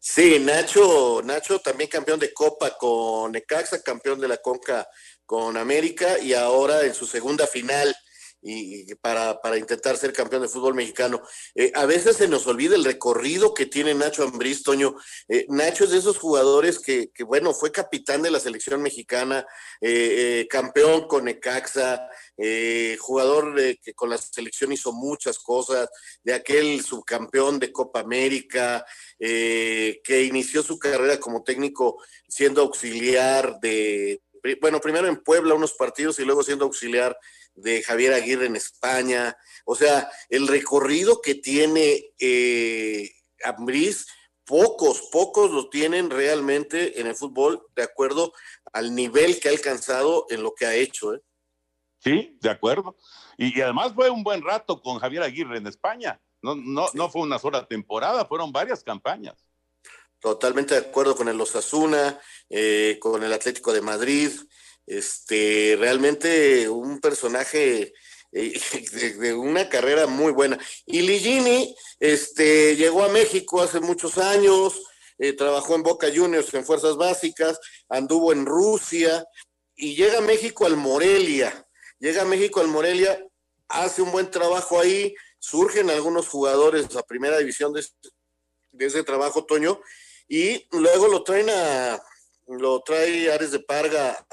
Sí, Nacho, Nacho también campeón de Copa con Necaxa, campeón de la Conca con América y ahora en su segunda final y, para, para, intentar ser campeón de fútbol mexicano. Eh, a veces se nos olvida el recorrido que tiene Nacho Ambriz, Toño. Eh, Nacho es de esos jugadores que, que, bueno, fue capitán de la selección mexicana, eh, campeón con Necaxa, jugador que con la selección hizo muchas cosas, de aquel subcampeón de Copa América, que inició su carrera como técnico siendo auxiliar de, bueno, primero en Puebla unos partidos y luego siendo auxiliar de Javier Aguirre en España. O sea, el recorrido que tiene eh, Ambriz, pocos, pocos lo tienen realmente en el fútbol de acuerdo al nivel que ha alcanzado en lo que ha hecho. ¿eh? Sí, de acuerdo. Y, además fue un buen rato con Javier Aguirre en España. No, no, no fue una sola temporada, fueron varias campañas. Totalmente de acuerdo con el Osasuna, eh, con el Atlético de Madrid, este, realmente un personaje eh, de, una carrera muy buena. Y Ligini este, llegó a México hace muchos años, eh, trabajó en Boca Juniors en Fuerzas Básicas, anduvo en Rusia y llega a México al Morelia. Llega a México al Morelia, hace un buen trabajo ahí, surgen algunos jugadores a primera división de, de ese trabajo, Toño, y luego lo traen a, lo trae Ares de Parga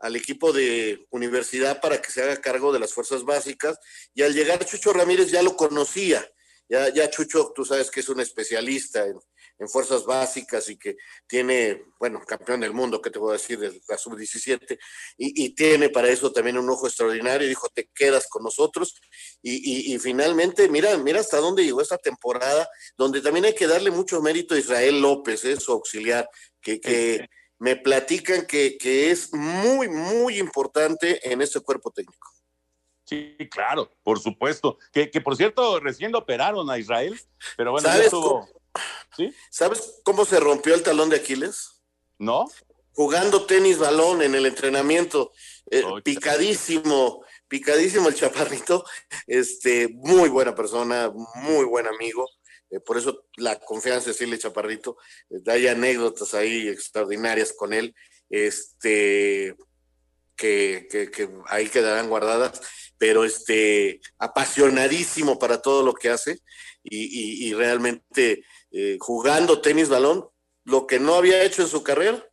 al equipo de universidad para que se haga cargo de las fuerzas básicas. Y al llegar Chucho Ramírez ya lo conocía. Ya, ya Chucho, tú sabes que es un especialista en, fuerzas básicas y que tiene, bueno, campeón del mundo, ¿qué te puedo decir? De la sub-17, y, tiene para eso también un ojo extraordinario. Dijo, te quedas con nosotros. Y, finalmente, mira, mira hasta dónde llegó esta temporada, donde también hay que darle mucho mérito a Israel López, ¿eh? su auxiliar que, me platican que, es muy, muy importante en este cuerpo técnico. Sí, claro, por supuesto. Que, por cierto, recién operaron a Israel, pero bueno, ¿Sabes, cómo, ¿Sabes cómo se rompió el talón de Aquiles? ¿No? Jugando tenis balón en el entrenamiento. Eh, picadísimo, picadísimo el chaparrito. Este, muy buena persona, muy buen amigo. Eh, por eso la confianza de Silvio Chaparrito, eh, hay anécdotas ahí extraordinarias con él, este, que, ahí quedarán guardadas, pero este, apasionadísimo para todo lo que hace y, realmente eh, jugando tenis balón, lo que no había hecho en su carrera.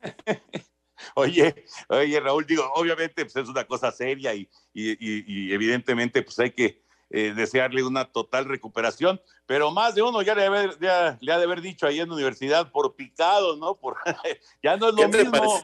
Oye, oye, Raúl, digo, obviamente pues, es una cosa seria y, y evidentemente pues hay que eh, desearle una total recuperación, pero más de uno ya le, ha de haber dicho ahí en la universidad por picado, ¿no? Por, ya no es lo mismo.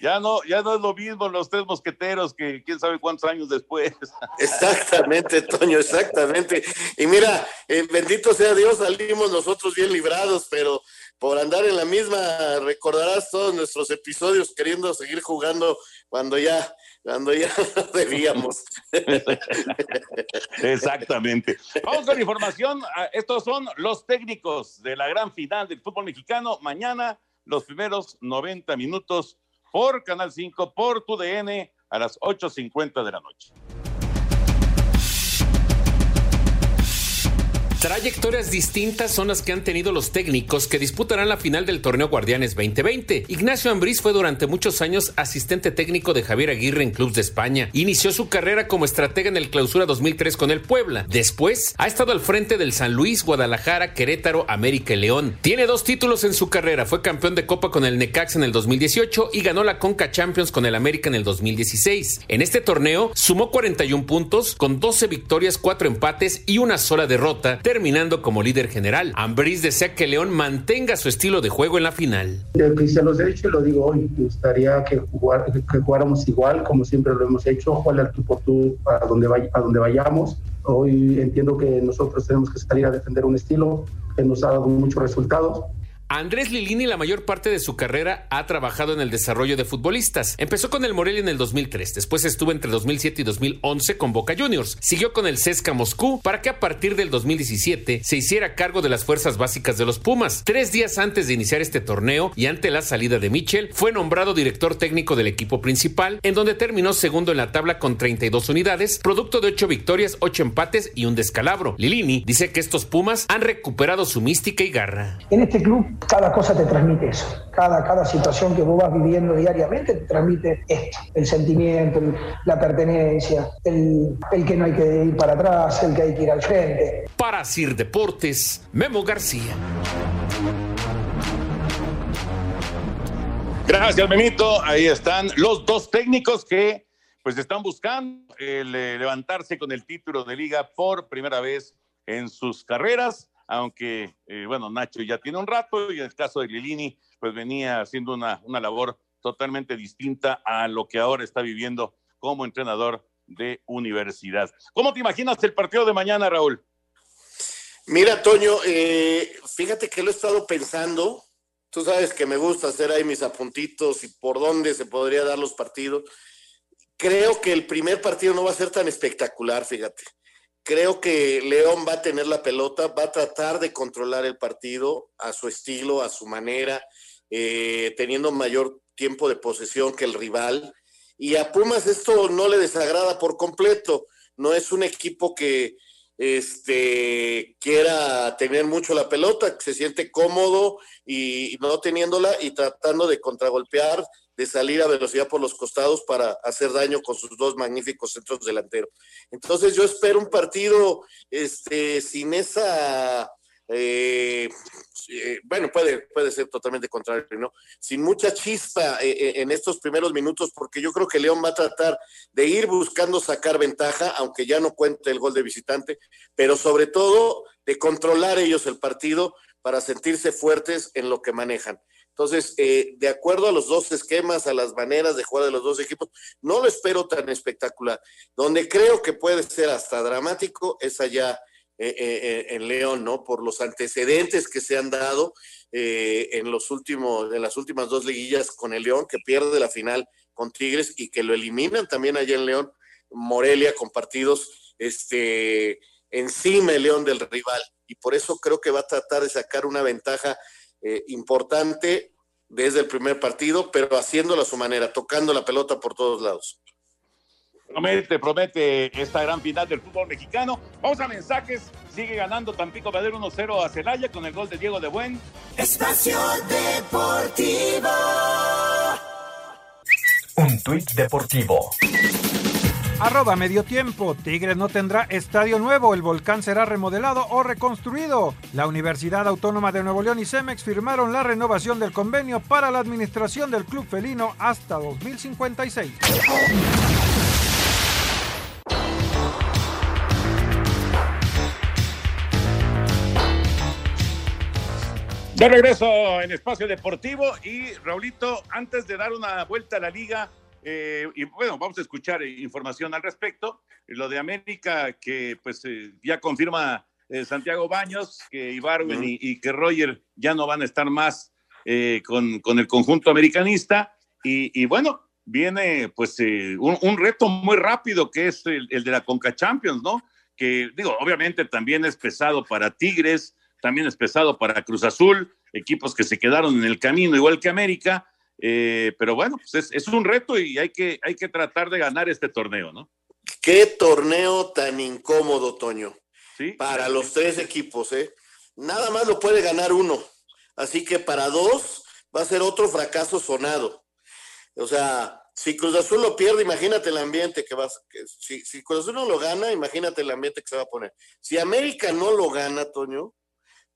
Ya no, ya no es lo mismo los tres mosqueteros que quién sabe cuántos años después. Exactamente, Toño, exactamente. Y mira, eh, bendito sea Dios, salimos nosotros bien librados, pero por andar en la misma, recordarás todos nuestros episodios queriendo seguir jugando cuando ya cuando ya debíamos. Exactamente. Vamos con información. Ah, estos son los técnicos de la gran final del fútbol mexicano. Mañana, los primeros 90 minutos por Canal 5, por tu DN, a las 8.50 de la noche. Trayectorias distintas son las que han tenido los técnicos que disputarán la final del torneo Guardianes 2020. Ignacio Ambriz fue durante muchos años asistente técnico de Javier Aguirre en clubes de España. Inició su carrera como estratega en el Clausura 2003 con el Puebla. Después ha estado al frente del San Luis, Guadalajara, Querétaro, América y León. Tiene dos títulos en su carrera. Fue campeón de Copa con el Necax en el 2018 y ganó la Conca Champions con el América en el 2016. En este torneo sumó 41 puntos con 12 victorias, 4 empates y una sola derrota terminando como líder general. Ambriz desea que León mantenga su estilo de juego en la final. se los he dicho y lo digo hoy, me gustaría que, jugar, que jugáramos igual como siempre lo hemos hecho, jugar tú por tú a donde, a donde vayamos. Hoy entiendo que nosotros tenemos que salir a defender un estilo que nos ha dado muchos resultados Andrés Lilini la mayor parte de su carrera ha trabajado en el desarrollo de futbolistas. Empezó con el Morelia en el 2003, después estuvo entre 2007 y 2011 con Boca Juniors. Siguió con el Cesca Moscú para que a partir del 2017 se hiciera cargo de las fuerzas básicas de los Pumas. Tres días antes de iniciar este torneo y ante la salida de Mitchell, fue nombrado director técnico del equipo principal, en donde terminó segundo en la tabla con 32 unidades, producto de 8 victorias, 8 empates y un descalabro. Lilini dice que estos Pumas han recuperado su mística y garra. En este club cada cosa te transmite eso. Cada, cada situación que vos vas viviendo diariamente te transmite esto, el sentimiento, la pertenencia, el, el que no hay que ir para atrás, el que hay que ir al frente. Para Sir Deportes, Memo García. Gracias, Memito. Ahí están los dos técnicos que pues están buscando el, eh, levantarse con el título de liga por primera vez en sus carreras aunque, eh, bueno, Nacho ya tiene un rato y en el caso de Lilini, pues venía haciendo una, una labor totalmente distinta a lo que ahora está viviendo como entrenador de universidad. ¿Cómo te imaginas el partido de mañana, Raúl? Mira, Toño, eh, fíjate que lo he estado pensando. Tú sabes que me gusta hacer ahí mis apuntitos y por dónde se podría dar los partidos. Creo que el primer partido no va a ser tan espectacular, fíjate. Creo que León va a tener la pelota, va a tratar de controlar el partido a su estilo, a su manera, eh, teniendo mayor tiempo de posesión que el rival. Y a Pumas esto no le desagrada por completo. No es un equipo que este, quiera tener mucho la pelota, que se siente cómodo y no teniéndola y tratando de contragolpear de salir a velocidad por los costados para hacer daño con sus dos magníficos centros delanteros. Entonces yo espero un partido este, sin esa, eh, eh, bueno, puede, puede ser totalmente contrario, ¿no? Sin mucha chispa eh, en estos primeros minutos, porque yo creo que León va a tratar de ir buscando sacar ventaja, aunque ya no cuente el gol de visitante, pero sobre todo de controlar ellos el partido para sentirse fuertes en lo que manejan. Entonces, eh, de acuerdo a los dos esquemas, a las maneras de jugar de los dos equipos, no lo espero tan espectacular. Donde creo que puede ser hasta dramático es allá eh, eh, en León, ¿no? Por los antecedentes que se han dado en los últimos, en las últimas dos liguillas con el León, que pierde la final con Tigres y que lo eliminan también allá en León, Morelia con partidos este, encima el León del rival. Y por eso creo que va a tratar de sacar una ventaja eh, importante desde el primer partido, pero haciéndolo a su manera, tocando la pelota por todos lados. Promete, promete esta gran final del fútbol mexicano. Vamos a mensajes. Sigue ganando Tampico Madero 1-0 a Celaya con el gol de Diego de Buen. Espacio Deportivo. Un tuit deportivo. Arroba medio tiempo. Tigres no tendrá estadio nuevo. El volcán será remodelado o reconstruido. La Universidad Autónoma de Nuevo León y Cemex firmaron la renovación del convenio para la administración del club felino hasta 2056. De regreso en Espacio Deportivo y Raulito, antes de dar una vuelta a la liga, eh, y bueno, vamos a escuchar información al respecto. Lo de América, que pues eh, ya confirma eh, Santiago Baños, que Ibarwen y, que Roger ya no van a estar más con, con, el conjunto americanista. Y, bueno, viene pues un, un, reto muy rápido que es el, el, de la Conca Champions, ¿no? Que digo, obviamente también es pesado para Tigres, también es pesado para Cruz Azul, equipos que se quedaron en el camino, igual que América eh, pero bueno, pues es, un reto y hay que, hay que tratar de ganar este torneo, ¿no? Qué torneo tan incómodo, Toño. para los tres equipos, ¿eh? Nada más lo puede ganar uno. Así que para dos va a ser otro fracaso sonado. O sea, si Cruz Azul lo pierde, imagínate el ambiente que vas. Que, si, si Cruz Azul no lo gana, imagínate el ambiente que se va a poner. Si América no lo gana, Toño,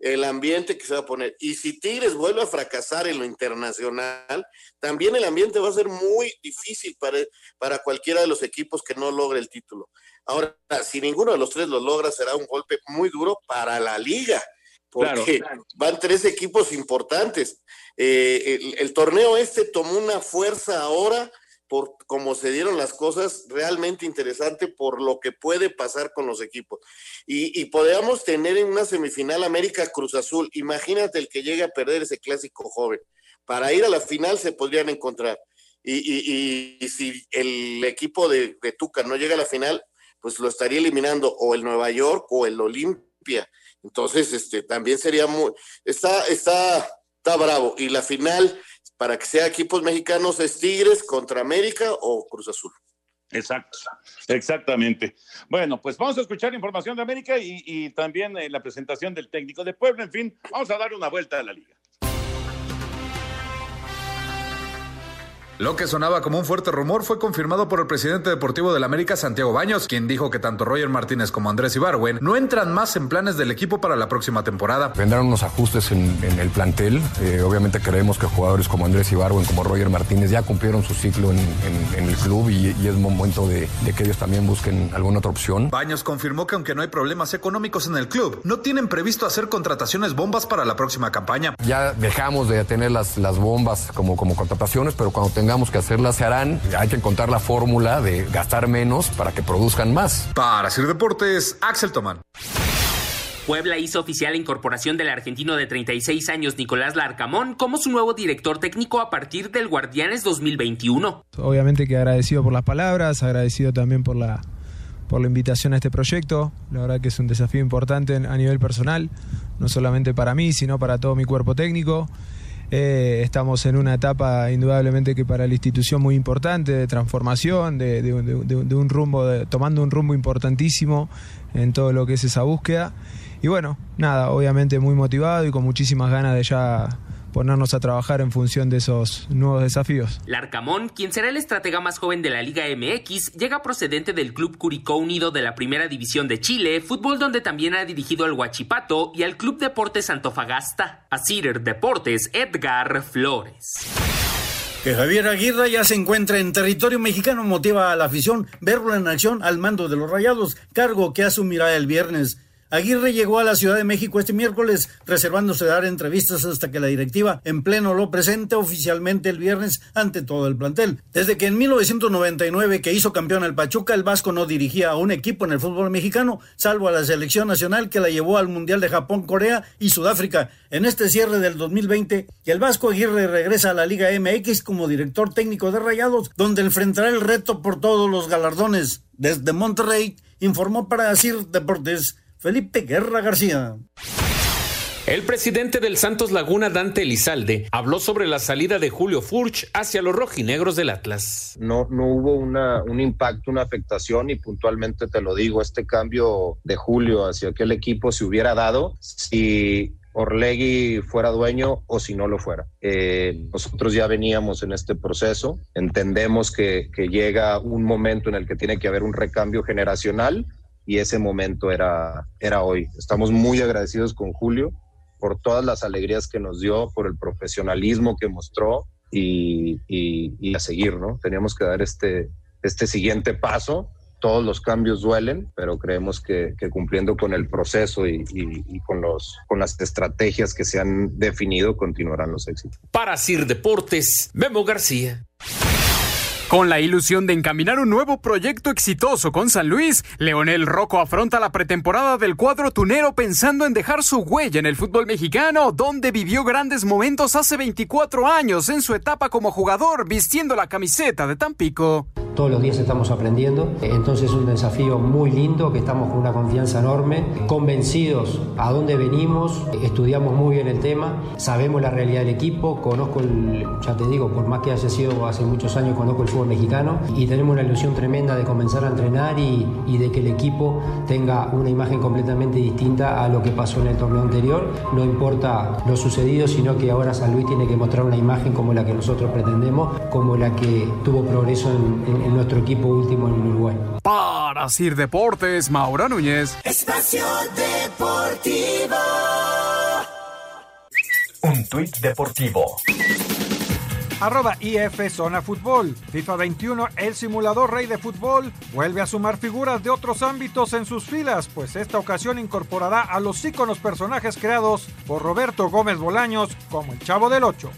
el ambiente que se va a poner. Y si Tigres vuelve a fracasar en lo internacional, también el ambiente va a ser muy difícil para, para cualquiera de los equipos que no logre el título. Ahora, si ninguno de los tres lo logra, será un golpe muy duro para la liga, porque van tres equipos importantes. Eh, el, el torneo este tomó una fuerza ahora por cómo se dieron las cosas, realmente interesante por lo que puede pasar con los equipos. Y, y podríamos tener en una semifinal América Cruz Azul. Imagínate el que llegue a perder ese clásico joven. Para ir a la final se podrían encontrar. Y, y, y si el equipo de, de, Tuca no llega a la final, pues lo estaría eliminando o el Nueva York o el Olimpia. Entonces, este, también sería muy, está, está, está bravo. Y la final, para que sea equipos mexicanos es Tigres contra América o Cruz Azul. Exacto, exactamente. Bueno, pues vamos a escuchar información de América y, también eh, la presentación del técnico de Puebla. En fin, vamos a dar una vuelta a la liga. Lo que sonaba como un fuerte rumor fue confirmado por el presidente deportivo del América, Santiago Baños, quien dijo que tanto Roger Martínez como Andrés Ibarwen no entran más en planes del equipo para la próxima temporada. Vendrán unos ajustes en, en el plantel. Eh, obviamente creemos que jugadores como Andrés Ibarwen, como Roger Martínez, ya cumplieron su ciclo en, en, en el club y, y, es momento de, de que ellos también busquen alguna otra opción. Baños confirmó que aunque no hay problemas económicos en el club, no tienen previsto hacer contrataciones bombas para la próxima campaña. Ya dejamos de tener las, las bombas como, como contrataciones, pero cuando tengamos que hacerlas se harán. Hay que encontrar la fórmula de gastar menos para que produzcan más. Para Sir Deportes, Axel Tomán. Puebla hizo oficial la incorporación del argentino de 36 años Nicolás Larcamón como su nuevo director técnico a partir del Guardianes 2021. Obviamente que agradecido por las palabras, agradecido también por la, por la invitación a este proyecto. La verdad que es un desafío importante a nivel personal, no solamente para mí, sino para todo mi cuerpo técnico. Eh, estamos en una etapa indudablemente que para la institución muy importante de transformación, de, de, un rumbo, tomando un rumbo importantísimo en todo lo que es esa búsqueda. Y bueno, nada, obviamente muy motivado y con muchísimas ganas de ya ponernos a trabajar en función de esos nuevos desafíos. Larcamón, quien será el estratega más joven de la Liga MX, llega procedente del Club Curicó Unido de la Primera División de Chile, fútbol donde también ha dirigido al Huachipato y al Club Deportes Antofagasta. A Cider Deportes, Edgar Flores. Que Javier Aguirre ya se encuentra en territorio mexicano motiva a la afición verlo en acción al mando de los Rayados, cargo que asumirá el viernes. Aguirre llegó a la Ciudad de México este miércoles, reservándose dar entrevistas hasta que la directiva en pleno lo presente oficialmente el viernes ante todo el plantel. Desde que en 1999 que hizo campeón al Pachuca, el Vasco no dirigía a un equipo en el fútbol mexicano, salvo a la selección nacional que la llevó al Mundial de Japón, Corea y Sudáfrica. En este cierre del 2020, el Vasco Aguirre regresa a la Liga MX como director técnico de Rayados, donde enfrentará el reto por todos los galardones. Desde Monterrey, informó para Asir Deportes Felipe Guerra García. El presidente del Santos Laguna, Dante Elizalde, habló sobre la salida de Julio Furch hacia los rojinegros del Atlas. No, no hubo una, un impacto, una afectación y puntualmente te lo digo, este cambio de Julio hacia aquel equipo se hubiera dado si Orlegui fuera dueño o si no lo fuera. Eh, nosotros ya veníamos en este proceso, entendemos que, que llega un momento en el que tiene que haber un recambio generacional y ese momento era, era hoy. Estamos muy agradecidos con Julio por todas las alegrías que nos dio, por el profesionalismo que mostró y, a seguir, ¿no? Teníamos que dar este, este siguiente paso. Todos los cambios duelen, pero creemos que, que cumpliendo con el proceso y, y, con, los, con las estrategias que se han definido, continuarán los éxitos. Para Sir Deportes, Memo García. Con la ilusión de encaminar un nuevo proyecto exitoso con San Luis, Leonel Rocco afronta la pretemporada del cuadro tunero pensando en dejar su huella en el fútbol mexicano, donde vivió grandes momentos hace 24 años en su etapa como jugador vistiendo la camiseta de Tampico. todos los días estamos aprendiendo. Entonces es un desafío muy lindo, que estamos con una confianza enorme, convencidos a dónde venimos, estudiamos muy bien el tema, sabemos la realidad del equipo, conozco, el, ya te digo, por más que haya sido hace muchos años, conozco el fútbol mexicano y tenemos una ilusión tremenda de comenzar a entrenar y, y de que el equipo tenga una imagen completamente distinta a lo que pasó en el torneo anterior. No importa lo sucedido, sino que ahora San Luis tiene que mostrar una imagen como la que nosotros pretendemos, como la que tuvo progreso en, en, en nuestro equipo último en Uruguay. Para Sir Deportes, Maura Núñez. Espacio Deportivo. Un tuit deportivo. Arroba IF Zona Fútbol. FIFA 21, el simulador rey de fútbol, vuelve a sumar figuras de otros ámbitos en sus filas, pues esta ocasión incorporará a los íconos personajes creados por Roberto Gómez Bolaños como el Chavo del Ocho.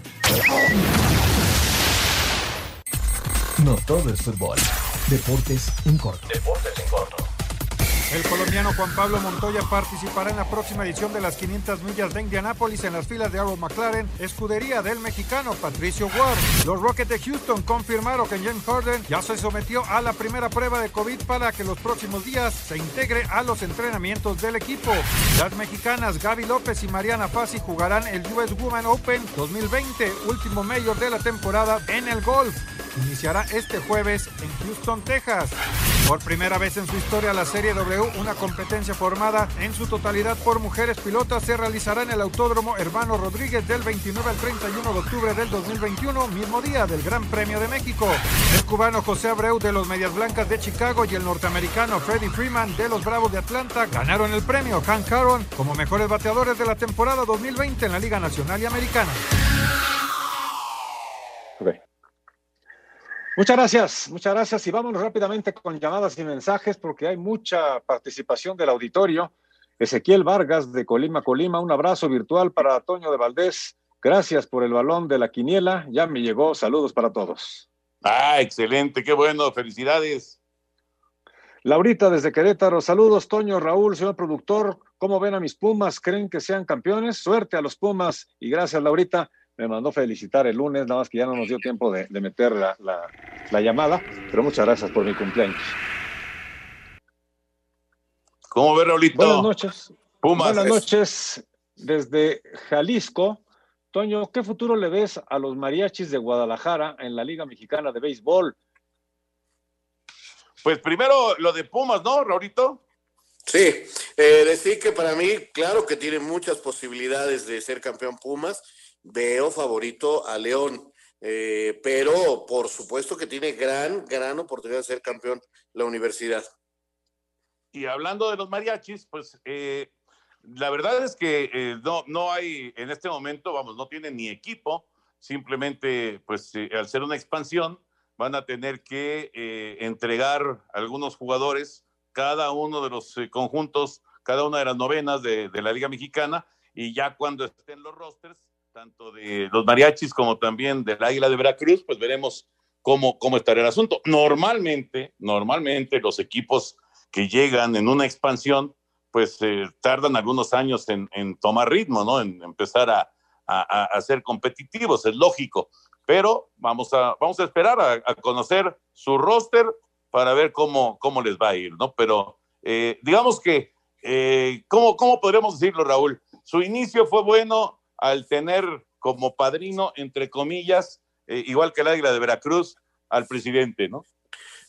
No todo es fútbol. Deportes en corto. Deportes en corto. El colombiano Juan Pablo Montoya participará en la próxima edición de las 500 millas de Indianápolis en las filas de Arrow McLaren, escudería del mexicano Patricio Ward. Los Rockets de Houston confirmaron que James Harden ya se sometió a la primera prueba de COVID para que los próximos días se integre a los entrenamientos del equipo. Las mexicanas Gaby López y Mariana Fassi jugarán el US Women Open 2020, último mayor de la temporada en el golf. Iniciará este jueves en Houston, Texas. Por primera vez en su historia, la Serie W, una competencia formada en su totalidad por mujeres pilotas, se realizará en el Autódromo Hermano Rodríguez del 29 al 31 de octubre del 2021, mismo día del Gran Premio de México. El cubano José Abreu de los Medias Blancas de Chicago y el norteamericano Freddie Freeman de los Bravos de Atlanta ganaron el premio Hank Aaron como mejores bateadores de la temporada 2020 en la Liga Nacional y Americana. Muchas gracias, muchas gracias. Y vámonos rápidamente con llamadas y mensajes porque hay mucha participación del auditorio. Ezequiel Vargas de Colima, Colima, un abrazo virtual para Toño de Valdés. Gracias por el balón de la quiniela. Ya me llegó. Saludos para todos. Ah, excelente, qué bueno, felicidades. Laurita desde Querétaro, saludos Toño, Raúl, señor productor, ¿cómo ven a mis Pumas? ¿Creen que sean campeones? Suerte a los Pumas y gracias Laurita me mandó felicitar el lunes, nada más que ya no nos dio tiempo de, de meter la, la, la, llamada, pero muchas gracias por mi cumpleaños. ¿Cómo ve, Raulito? Buenas noches. Pumas. Buenas noches desde Jalisco. Toño, ¿qué futuro le ves a los mariachis de Guadalajara en la Liga Mexicana de Béisbol? Pues primero lo de Pumas, ¿no, Raulito? Sí, eh, decir que para mí, claro que tiene muchas posibilidades de ser campeón Pumas veo favorito a León, eh, pero por supuesto que tiene gran, gran oportunidad de ser campeón la universidad. Y hablando de los mariachis, pues eh, la verdad es que eh, no, no hay en este momento, vamos, no tienen ni equipo, simplemente pues al ser una expansión van a tener que entregar algunos jugadores, cada uno de los conjuntos, cada una de las novenas de, de la Liga Mexicana, y ya cuando estén los rosters, tanto de los mariachis como también del Águila de Veracruz, pues veremos cómo, cómo estará el asunto. Normalmente, normalmente los equipos que llegan en una expansión, pues eh, tardan algunos años en, tomar ritmo, ¿no? En empezar a, a, a, ser competitivos, es lógico. Pero vamos a, vamos a esperar a, a conocer su roster para ver cómo, cómo les va a ir, ¿no? Pero eh, digamos que, eh, ¿cómo, ¿cómo podríamos decirlo, Raúl? Su inicio fue bueno, al tener como padrino, entre comillas, eh, igual que el Águila de Veracruz, al presidente, ¿no?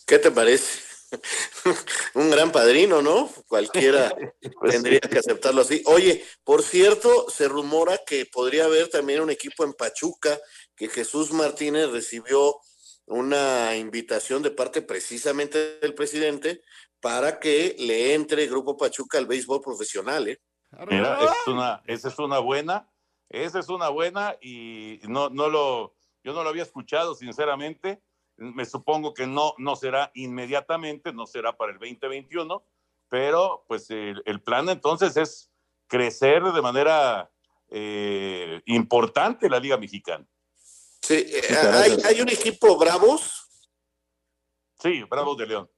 ¿Qué te parece? Un gran padrino, ¿no? Cualquiera pues tendría sí. que aceptarlo así. Oye, por cierto, se rumora que podría haber también un equipo en Pachuca, que Jesús Martínez recibió una invitación de parte precisamente del presidente para que le entre Grupo Pachuca al béisbol profesional, ¿eh? Mira, es una, esa es una buena, esa es una buena y no, no lo, yo no lo había escuchado, sinceramente. Me supongo que no, no será inmediatamente, no será para el 2021, pero pues el, el plan entonces es crecer de manera eh, importante la Liga Mexicana. Sí, eh, hay, hay un equipo Bravos. Sí, Bravos de León.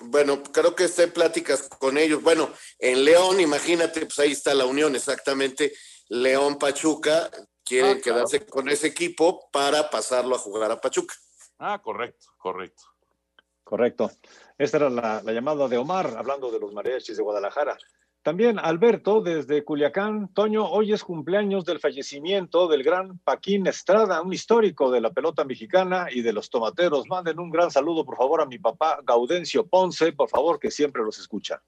Bueno, creo que está en pláticas con ellos. Bueno, en León, imagínate, pues ahí está la unión, exactamente. León Pachuca quieren ah, claro. quedarse con ese equipo para pasarlo a jugar a Pachuca. Ah, correcto, correcto. Correcto. Esta era la, la, llamada de Omar, hablando de los mariachis de Guadalajara. También Alberto, desde Culiacán. Toño, hoy es cumpleaños del fallecimiento del gran Paquín Estrada, un histórico de la pelota mexicana y de los tomateros. Manden un gran saludo, por favor, a mi papá Gaudencio Ponce, por favor, que siempre los escucha.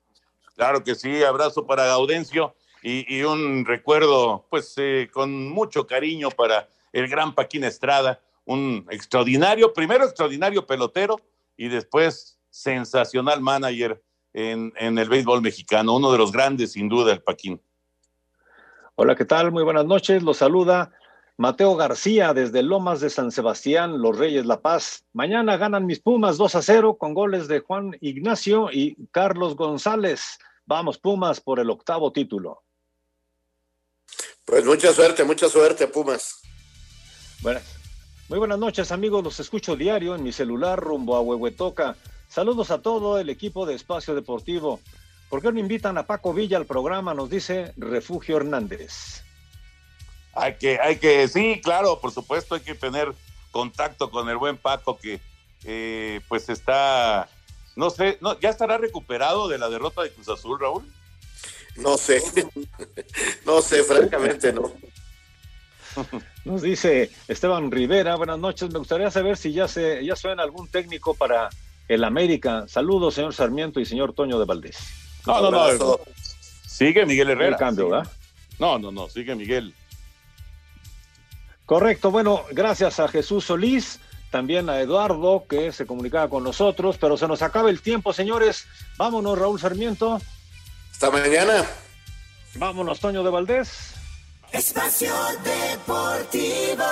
Claro que sí, abrazo para Gaudencio y, un recuerdo, pues, eh, con mucho cariño para el gran Paquín Estrada, un extraordinario, primero extraordinario pelotero y después sensacional manager en, en, el béisbol mexicano, uno de los grandes sin duda, el Paquín. Hola, ¿qué tal? Muy buenas noches, los saluda Mateo García desde Lomas de San Sebastián, Los Reyes La Paz. Mañana ganan mis Pumas 2 a 0 con goles de Juan Ignacio y Carlos González. Vamos, Pumas, por el octavo título. Pues mucha suerte, mucha suerte, Pumas. Buenas. Muy buenas noches, amigos. Los escucho diario en mi celular rumbo a Huehuetoca. Saludos a todo el equipo de Espacio Deportivo. ¿Por qué no invitan a Paco Villa al programa? Nos dice Refugio Hernández. Hay que, hay que, sí, claro, por supuesto, hay que tener contacto con el buen Paco que eh, pues está, no sé, no, ¿ya estará recuperado de la derrota de Cruz Azul, Raúl? No sé, no sé, francamente no. Nos dice Esteban Rivera, buenas noches, me gustaría saber si ya se, ya suena algún técnico para el América. Saludos, señor Sarmiento y señor Toño de Valdés. No, no, no. Sigue Miguel Herrera. El cambio, ¿verdad? No, no, no, sigue Miguel. Correcto, bueno, gracias a Jesús Solís, también a Eduardo que se comunicaba con nosotros, pero se nos acaba el tiempo, señores. Vámonos, Raúl Sarmiento. Hasta mañana. Vámonos, Toño de Valdés. Espacio Deportivo.